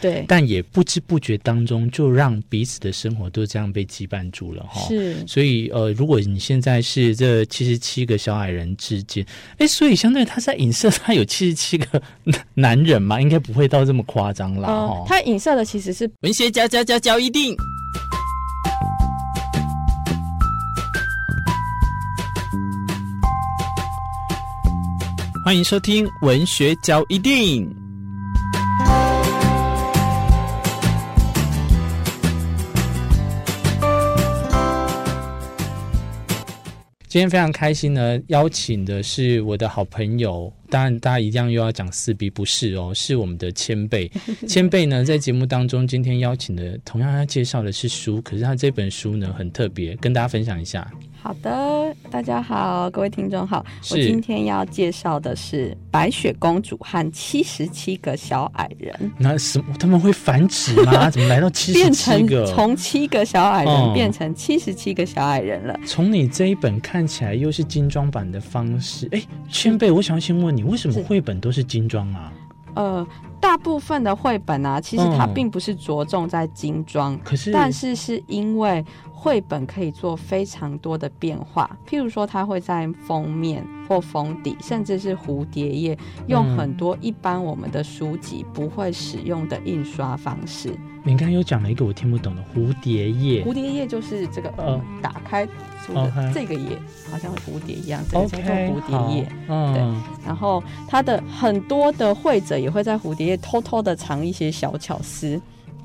对，但也不知不觉当中就让彼此的生活都这样被羁绊住了哈。是，所以呃，如果你现在是这七十七个小矮人之间，哎，所以相对他在影射他有七十七个男人嘛，应该不会到这么夸张啦。哈、呃。他影射的其实是文学家家家教一定。欢迎收听文学交一定。今天非常开心呢，邀请的是我的好朋友。当然，大家一样又要讲四 B，不是哦，是我们的千贝。千贝呢，在节目当中，今天邀请的同样要介绍的是书，可是他这本书呢很特别，跟大家分享一下。好的，大家好，各位听众好，我今天要介绍的是《白雪公主和七十七个小矮人》。那什么？他们会繁殖吗？怎么来到七十七个？从七个小矮人变成七十七个小矮人了。从、嗯、你这一本看起来又是精装版的方式，哎，千贝，我想先问你，为什么绘本都是精装啊？呃，大部分的绘本啊，其实它并不是着重在精装，可是，但是是因为。绘本可以做非常多的变化，譬如说，它会在封面或封底，甚至是蝴蝶页，用很多一般我们的书籍不会使用的印刷方式。你刚刚又讲了一个我听不懂的蝴蝶页，蝴蝶页就是这个呃，打开书的这个页，好像蝴蝶一样，这个叫做蝴蝶页。嗯，对。然后它的很多的绘者也会在蝴蝶页偷偷的藏一些小巧思。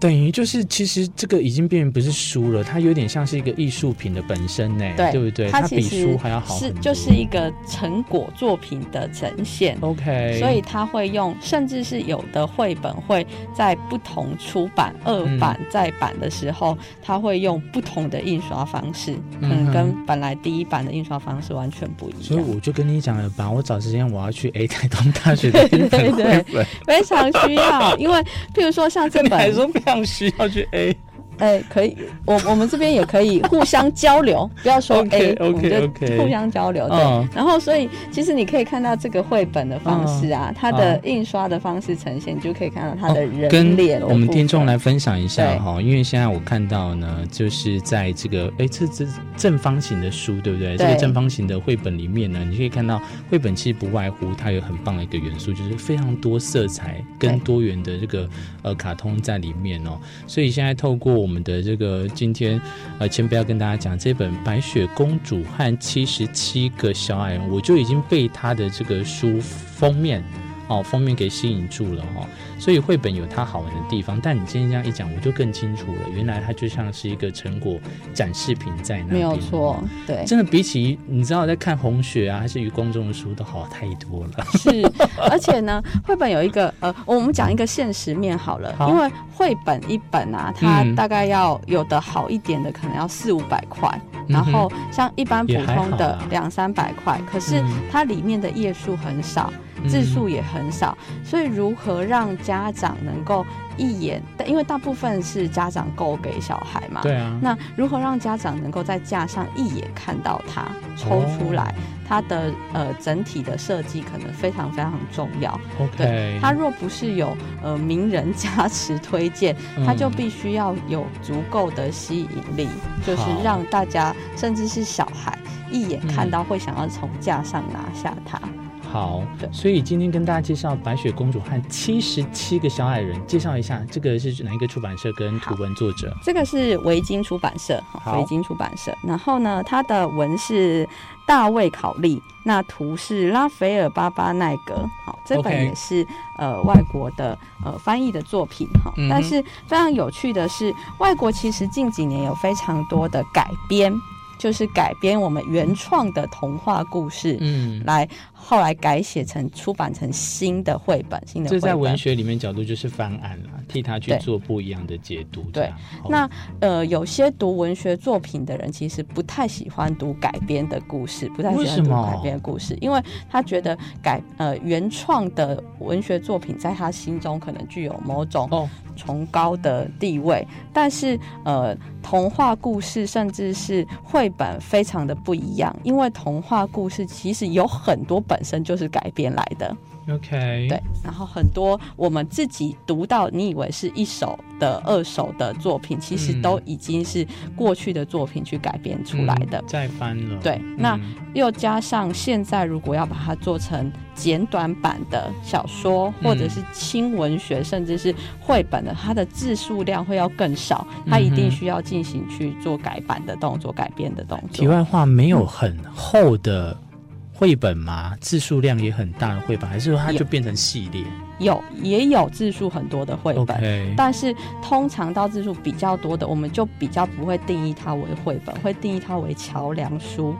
等于就是，其实这个已经变成不是书了，它有点像是一个艺术品的本身呢，对，对不对？它比书还要好，是就是一个成果作品的呈现。OK，所以它会用，甚至是有的绘本会在不同出版二版再版的时候，它、嗯、会用不同的印刷方式，可能跟本来第一版的印刷方式完全不一样。所以我就跟你讲了吧，我找时间我要去 A 台东大学 对对对，非常需要，因为譬如说像这本。上需要去 A。哎、欸，可以，我我们这边也可以互相交流，不要说 A. 我们就互相交流。对，uh. 然后所以其实你可以看到这个绘本的方式啊，uh. 它的印刷的方式呈现，uh. 你就可以看到它的人脸、oh, 跟我们听众来分享一下哈，因为现在我看到呢，就是在这个哎，这这正方形的书，对不对？对这个正方形的绘本里面呢，你可以看到绘本其实不外乎它有很棒的一个元素，就是非常多色彩跟多元的这个呃卡通在里面哦。所以现在透过我们的这个。今天，呃，先不要跟大家讲这本《白雪公主和七十七个小矮人》，我就已经被他的这个书封面。哦，封面给吸引住了哈、哦，所以绘本有它好玩的地方。但你今天这样一讲，我就更清楚了，原来它就像是一个成果展示品在那边。没有错，对，真的比起你知道在看红雪啊，还是余光中的书都好太多了。是，而且呢，绘本有一个呃，我们讲一个现实面好了，好因为绘本一本啊，它大概要有的好一点的，可能要四五百块，嗯、然后像一般普通的两三百块，可是它里面的页数很少。字数也很少，所以如何让家长能够一眼？因为大部分是家长购给小孩嘛。对啊。那如何让家长能够在架上一眼看到它，抽出来？它的呃整体的设计可能非常非常重要。对。它若不是有呃名人加持推荐，它就必须要有足够的吸引力，就是让大家甚至是小孩一眼看到会想要从架上拿下它。好，所以今天跟大家介绍《白雪公主和七十七个小矮人》，介绍一下这个是哪一个出版社跟图文作者？这个是维京出版社，维京出版社。然后呢，它的文是大卫考利，那图是拉斐尔巴巴奈格。好，这本也是.呃外国的呃翻译的作品哈。但是非常有趣的是，外国其实近几年有非常多的改编。就是改编我们原创的童话故事，嗯，来后来改写成出版成新的绘本，新的。这在文学里面角度就是翻案了，替他去做不一样的解读。对，那呃，有些读文学作品的人其实不太喜欢读改编的故事，不太喜欢读改编的故事，因为他觉得改呃原创的文学作品在他心中可能具有某种哦。崇高的地位，但是呃，童话故事甚至是绘本非常的不一样，因为童话故事其实有很多本身就是改编来的。OK，对，然后很多我们自己读到，你以为是一手的、二手的作品，其实都已经是过去的作品去改编出来的，嗯、再翻了。对，那又加上现在如果要把它做成简短版的小说，或者是轻文学，甚至是绘本的，它的字数量会要更少，它一定需要进行去做改版的动作、改编的动作。题外话，没有很厚的。绘本嘛？字数量也很大的绘本，还是说它就变成系列？有，也有字数很多的绘本，okay. 但是通常到字数比较多的，我们就比较不会定义它为绘本，会定义它为桥梁书。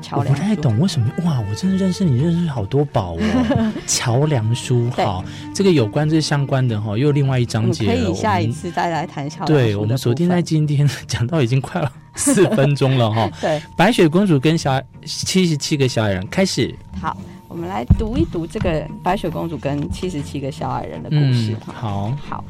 桥梁。我不太懂为什么？哇，我真的认识你，认识好多宝哦。桥梁书，好，这个有关这相关的哈，又另外一章节了。可以下一次再来谈桥梁书。对，我们锁定在今天讲到已经快了。四分钟了哈，对，白雪公主跟小七十七个小矮人开始。好，我们来读一读这个白雪公主跟七十七个小矮人的故事。嗯、好好。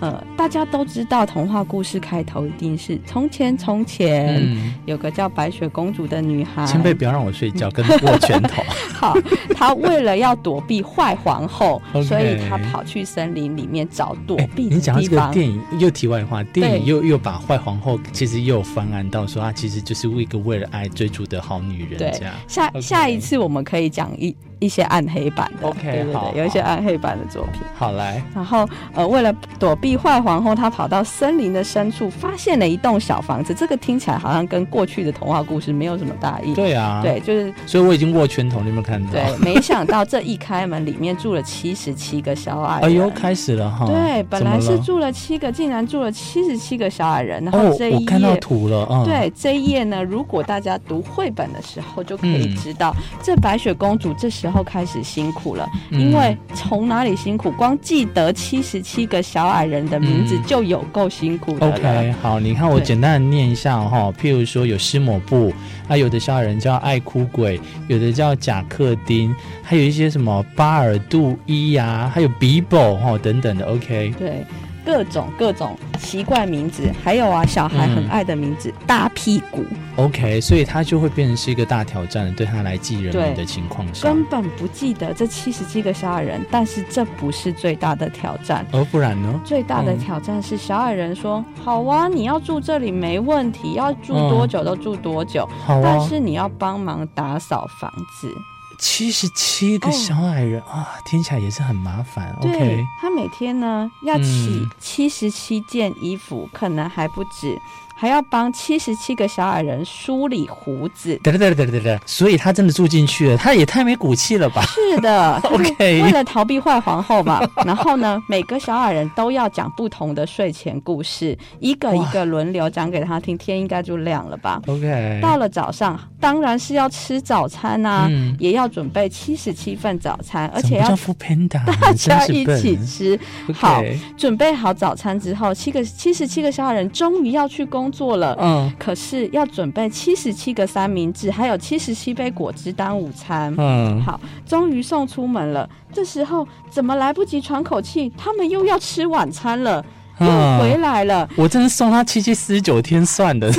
呃，大家都知道童话故事开头一定是从前从前、嗯、有个叫白雪公主的女孩。前辈不要让我睡觉，跟握拳头。好，她为了要躲避坏皇后，所以她跑去森林里面找躲避你讲这个电影又题外话，电影又又把坏皇后其实又翻案到说她其实就是一个为了爱追逐的好女人。这样，下、下一次我们可以讲一。一些暗黑版的，OK，对对对，有一些暗黑版的作品。好来，然后呃，为了躲避坏皇后，她跑到森林的深处，发现了一栋小房子。这个听起来好像跟过去的童话故事没有什么大异。对啊，对，就是。所以我已经握拳头，你有没有看到？对，没想到这一开门，里面住了七十七个小矮人。哎呦，开始了哈。对，本来是住了七个，竟然住了七十七个小矮人。然后这一页，哦，我看到图了。嗯，对，这一页呢，如果大家读绘本的时候，就可以知道，嗯，这白雪公主这时候开始。辛苦了，因为从哪里辛苦？光记得七十七个小矮人的名字就有够辛苦的了。OK，好，你看我简单的念一下哈，譬如说有湿抹布，啊，有的小矮人叫爱哭鬼，有的叫贾克丁，还有一些什么巴尔杜伊呀，还有比宝哈等等的。OK，对。各种各种奇怪名字，还有啊，小孩很爱的名字，嗯、大屁股。OK，所以他就会变成是一个大挑战，对他来记人名的情况下，根本不记得这七十七个小矮人。但是这不是最大的挑战，而、哦、不然呢？最大的挑战是小矮人说：“嗯、好啊，你要住这里没问题，要住多久都住多久，嗯啊、但是你要帮忙打扫房子。”七十七个小矮人、哦、啊，听起来也是很麻烦。对 OK，他每天呢要洗七十七件衣服、嗯，可能还不止。还要帮七十七个小矮人梳理胡子，对对对对对对，所以他真的住进去了，他也太没骨气了吧？是的，OK，为了逃避坏皇后嘛。然后呢，每个小矮人都要讲不同的睡前故事，一个一个轮流讲给他听，天应该就亮了吧？OK，到了早上，当然是要吃早餐啊，嗯、也要准备七十七份早餐，而且要 大家一起吃。好.准备好早餐之后，七个七十七个小矮人终于要去工。工作了，嗯，可是要准备七十七个三明治，还有七十七杯果汁当午餐，嗯，好，终于送出门了。这时候怎么来不及喘口气？他们又要吃晚餐了，又回来了。我真是送他七七四十九天算的。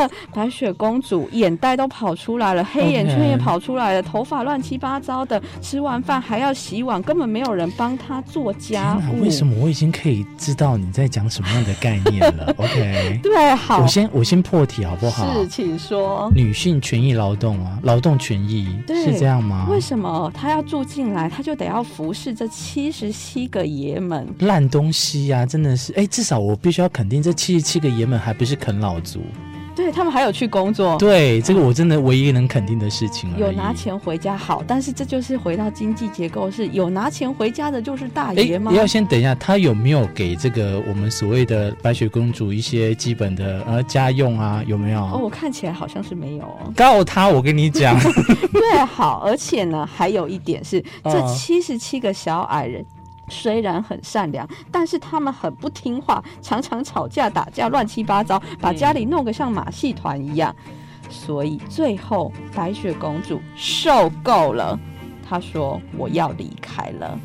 白雪公主眼袋都跑出来了，黑眼圈也跑出来了.头发乱七八糟的。吃完饭还要洗碗，根本没有人帮她做家务。为什么我已经可以知道你在讲什么样的概念了？OK，对，好，我先我先破题好不好？是，请说。女性权益劳动啊，劳动权益是这样吗？为什么她要住进来，她就得要服侍这七十七个爷们？烂东西呀、啊，真的是。哎，至少我必须要肯定，这七十七个爷们还不是啃老族。对他们还有去工作，对这个我真的唯一能肯定的事情了。有拿钱回家好，但是这就是回到经济结构，是有拿钱回家的就是大爷吗？你要先等一下，他有没有给这个我们所谓的白雪公主一些基本的呃家用啊？有没有？哦，我看起来好像是没有。告他，我跟你讲。对，好，而且呢，还有一点是，这七十七个小矮人。虽然很善良，但是他们很不听话，常常吵架打架，乱七八糟，把家里弄得像马戏团一样。所以最后白雪公主受够了，她说：“我要离开了，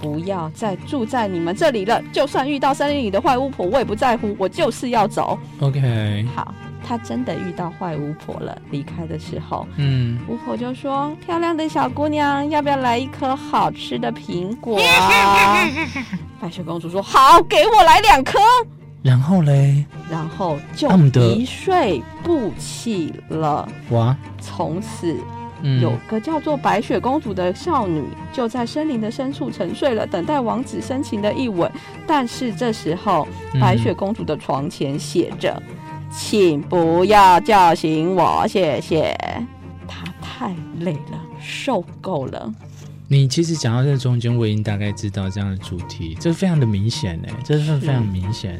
不要再住在你们这里了。就算遇到森林里的坏巫婆，我也不在乎，我就是要走。” OK，好。他真的遇到坏巫婆了。离开的时候，嗯，巫婆就说：“漂亮的小姑娘，要不要来一颗好吃的苹果？” 白雪公主说：“好，给我来两颗。”然后嘞，然后就一睡不起了。哇！从此。有个叫做白雪公主的少女，就在森林的深处沉睡了，等待王子深情的一吻。但是这时候，白雪公主的床前写着：“请不要叫醒我，谢谢。”他太累了，受够了。你其实讲到这中间，我已经大概知道这样的主题，这非常的明显呢，这是非常明显。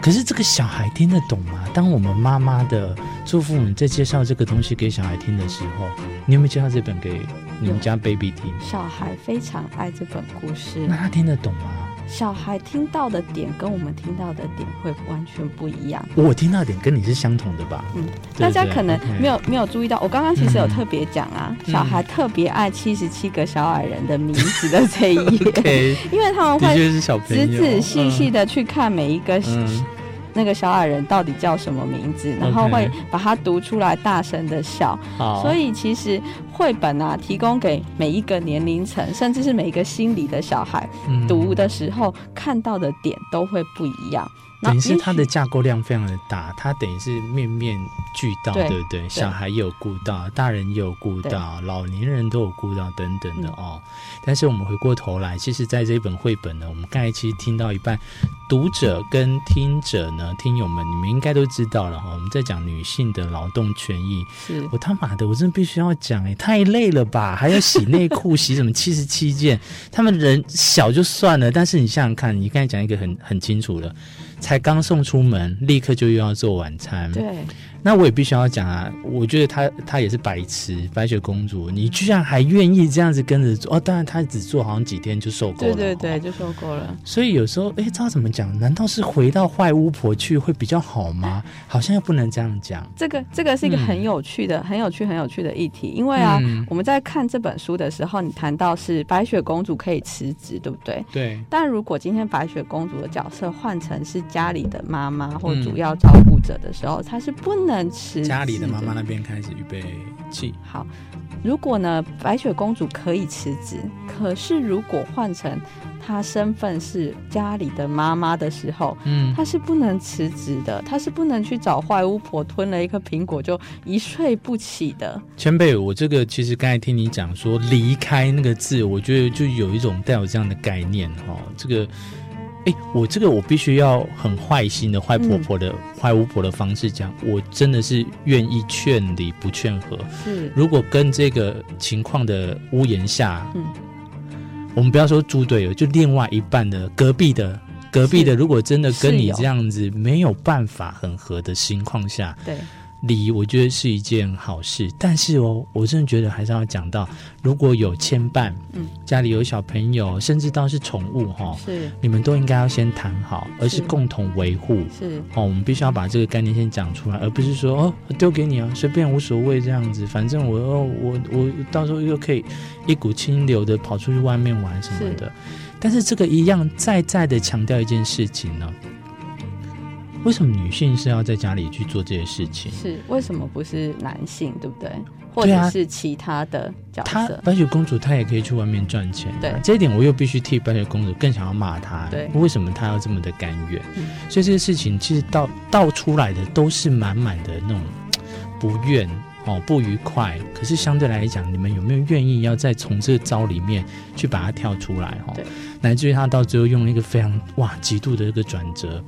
可是这个小孩听得懂吗？当我们妈妈的做父母在介绍这个东西给小孩听的时候，你有没有介绍这本给你们家 baby 听？小孩非常爱这本故事，那他听得懂吗？小孩听到的点跟我们听到的点会完全不一样。我听到的点跟你是相同的吧？嗯，大家可能没有.没有注意到，我刚刚其实有特别讲啊，嗯、小孩特别爱七十七个小矮人的名字的这一页，okay. 因为他们会仔仔细细的去看每一个、嗯、那个小矮人到底叫什么名字，然后会把它读出来，大声的笑。所以其实。绘本啊，提供给每一个年龄层，甚至是每一个心理的小孩，嗯、读的时候看到的点都会不一样。等于是它的架构量非常的大，它等于是面面俱到，对不对，小孩也有顾到，大人也有顾到，老年人都有顾到，等等的哦。但是我们回过头来，其实在这一本绘本呢，我们刚才其实听到一半，读者跟听者呢，听友们，你们应该都知道了哈。我们在讲女性的劳动权益，是我他妈的，我真的必须要讲哎，太累了吧，还要洗内裤，洗什么 七十七件，他们人小就算了，但是你想想看，你刚才讲一个很很清楚的。才刚送出门，立刻就又要做晚餐。对。那我也必须要讲啊，我觉得她她也是白痴，白雪公主，你居然还愿意这样子跟着做哦？当然，她只做好像几天就受够了，对对对，就受够了。所以有时候，哎，知道怎么讲？难道是回到坏巫婆去会比较好吗？好像又不能这样讲。这个这个是一个很有趣的、嗯、很有趣、很有趣的议题，因为啊、嗯，我们在看这本书的时候，你谈到是白雪公主可以辞职，对不对？对。但如果今天白雪公主的角色换成是家里的妈妈或主要照顾者的时候，她、嗯、是不能辞职。家里的妈妈那边开始预备起。好，如果呢，白雪公主可以辞职，可是如果换成她身份是家里的妈妈的时候，嗯，她是不能辞职的，她是不能去找坏巫婆吞了一颗苹果就一睡不起的。前辈，我这个其实刚才听你讲说离开那个字，我觉得就有一种带有这样的概念哈，这个。哎，我这个我必须要很坏心的坏婆婆的、嗯、坏巫婆的方式讲，我真的是愿意劝离不劝和。是，如果跟这个情况的屋檐下，嗯，我们不要说猪队友，就另外一半的隔壁的隔壁的，如果真的跟你这样子没有办法很合的情况下，对。离我觉得是一件好事，但是哦，我真的觉得还是要讲到，如果有牵绊，嗯，家里有小朋友，甚至到是宠物哈，是，你们都应该要先谈好，而是共同维护，是，哦，我们必须要把这个概念先讲出来，而不是说哦，丢给你啊，随便无所谓这样子，反正我哦，我我到时候又可以一股清流的跑出去外面玩什么的，是，但是这个一样再再的强调一件事情呢。为什么女性是要在家里去做这些事情？是为什么不是男性，对不对？或者是其他的角色？她白雪公主她也可以去外面赚钱。对，这一点我又必须替白雪公主更想要骂她。对，为什么她要这么的甘愿？嗯，所以这些事情其实到到出来的都是满满的那种不愿哦，不愉快。可是相对来讲，你们有没有愿意要再从这个招里面去把它跳出来？哈，对，乃至于他到最后用了一个非常哇极度的一个转折。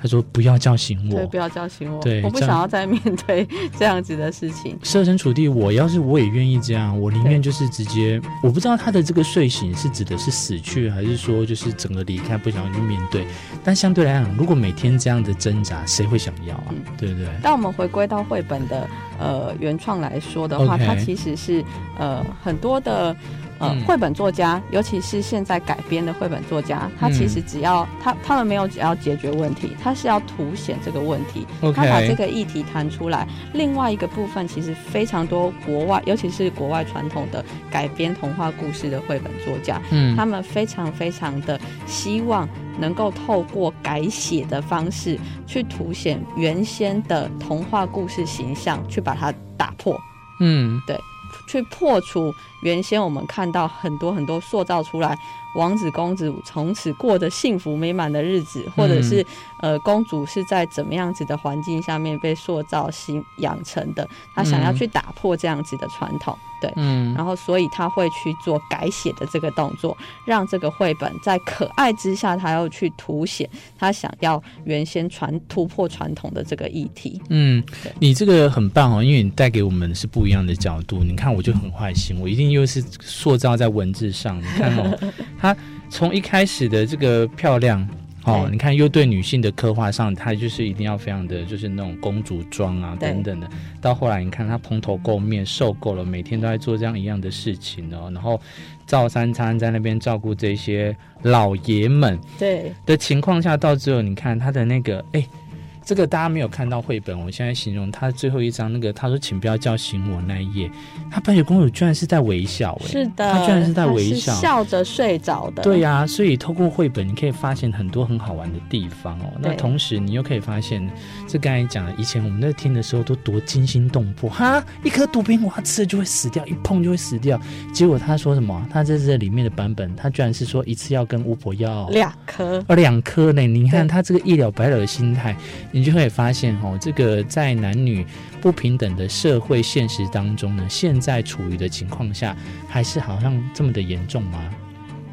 他说：“不要叫醒我，对，不要叫醒我。对，我不想要再面对 这样子的事情。设身处地，我要是我也愿意这样，我宁愿就是直接。我不知道他的这个睡醒是指的是死去，还是说就是整个离开，不想要去面对。但相对来讲，如果每天这样的挣扎，谁会想要啊？嗯、对不对？当我们回归到绘本的呃原创来说的话它其实是呃很多的。”呃，绘本作家，尤其是现在改编的绘本作家，他其实只要他他们没有只要解决问题，他是要凸显这个问题.他把这个议题谈出来。另外一个部分，其实非常多国外，尤其是国外传统的改编童话故事的绘本作家，嗯，他们非常非常的希望能够透过改写的方式去凸显原先的童话故事形象，去把它打破。嗯，对，去破除原先我们看到很多很多塑造出来。王子公主从此过着幸福美满的日子，或者是、嗯、呃，公主是在怎么样子的环境下面被塑造、形养成的？她想要去打破这样子的传统，对，嗯，然后所以他会去做改写的这个动作，让这个绘本在可爱之下，他要去凸显他想要原先传突破传统的这个议题。嗯，你这个很棒哦，因为你带给我们是不一样的角度。你看，我就很坏心，我一定又是塑造在文字上。你看哦。她从一开始的这个漂亮哦，你看又对女性的刻画上，她就是一定要非常的就是那种公主装啊等等的。到后来你看她蓬头垢面，受够了，每天都在做这样一样的事情哦，然后照三餐在那边照顾这些老爷们，对的情况下，到最后你看她的那个哎。这个大家没有看到绘本，我现在形容他最后一张那个，他说请不要叫醒我那一页，他白雪公主居然是在微笑，哎，是的，他居然是在微笑，笑着睡着的。对呀、啊，所以透过绘本，你可以发现很多很好玩的地方哦。那同时，你又可以发现，这刚才讲的，以前我们在听的时候都多惊心动魄哈，一颗毒苹果，它吃了就会死掉，一碰就会死掉。结果他说什么？他在这里面的版本，他居然是说一次要跟巫婆要两颗，哦，两颗呢？你看他这个一了百了的心态。你就会发现哦，这个在男女不平等的社会现实当中呢，现在处于的情况下，还是好像这么的严重吗？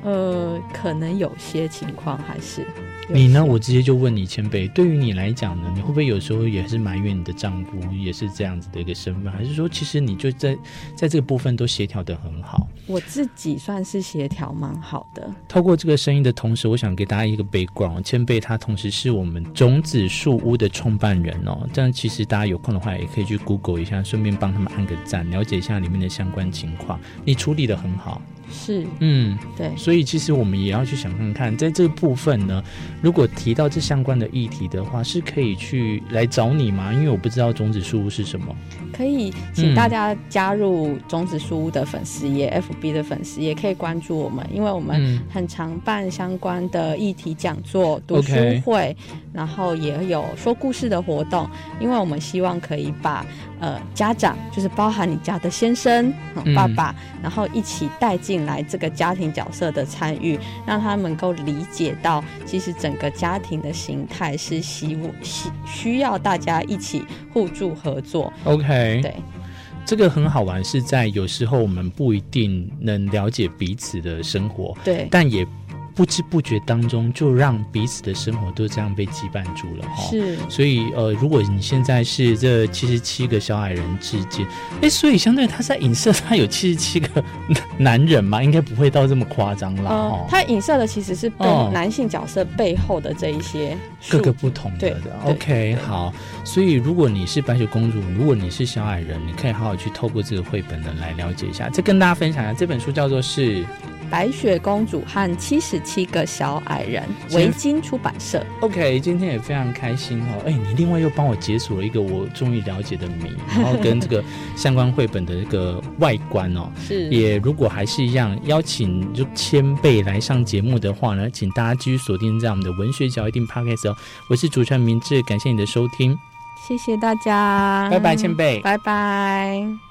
呃，可能有些情况还是。你呢？我直接就问你，前辈，对于你来讲呢，你会不会有时候也是埋怨你的丈夫也是这样子的一个身份，还是说其实你就在在这个部分都协调的很好？我自己算是协调蛮好的。透过这个声音的同时，我想给大家一个 background，前辈他同时是我们种子树屋的创办人哦。这样其实大家有空的话也可以去 Google 一下，顺便帮他们按个赞，了解一下里面的相关情况。你处理的很好。是，嗯，对，所以其实我们也要去想看看，在这个部分呢，如果提到这相关的议题的话，是可以去来找你吗？因为我不知道种子书屋是什么。可以，请大家加入种子书屋的粉丝页、嗯、FB 的粉丝也，可以关注我们，因为我们很常办相关的议题讲座、读书会.然后也有说故事的活动，因为我们希望可以把呃家长，就是包含你家的先生、嗯、爸爸，然后一起带进来这个家庭角色的参与，让他们能够理解到，其实整个家庭的形态是希需需要大家一起互助合作。OK。对，这个很好玩，是在有时候我们不一定能了解彼此的生活，对，但也。不知不觉当中，就让彼此的生活都这样被羁绊住了哈。是，所以呃，如果你现在是这七十七个小矮人之间，哎，所以相对他在影射他有七十七个男人嘛，应该不会到这么夸张啦哦。他影射的其实是跟男性角色背后的这一些各个不同的。对，OK，好。所以如果你是白雪公主，如果你是小矮人，你可以好好去透过这个绘本呢来了解一下。再跟大家分享一下，这本书叫做是。白雪公主和七十七个小矮人，维京出版社。OK，今天也非常开心哦。哎，你另外又帮我解锁了一个我终于了解的谜，然后跟这个相关绘本的一个外观哦。是。也如果还是一样，邀请就千贝来上节目的话呢，请大家继续锁定在我们的文学角一定 Podcast 哦。我是主持人明志，感谢你的收听，谢谢大家，拜拜，千贝，拜拜。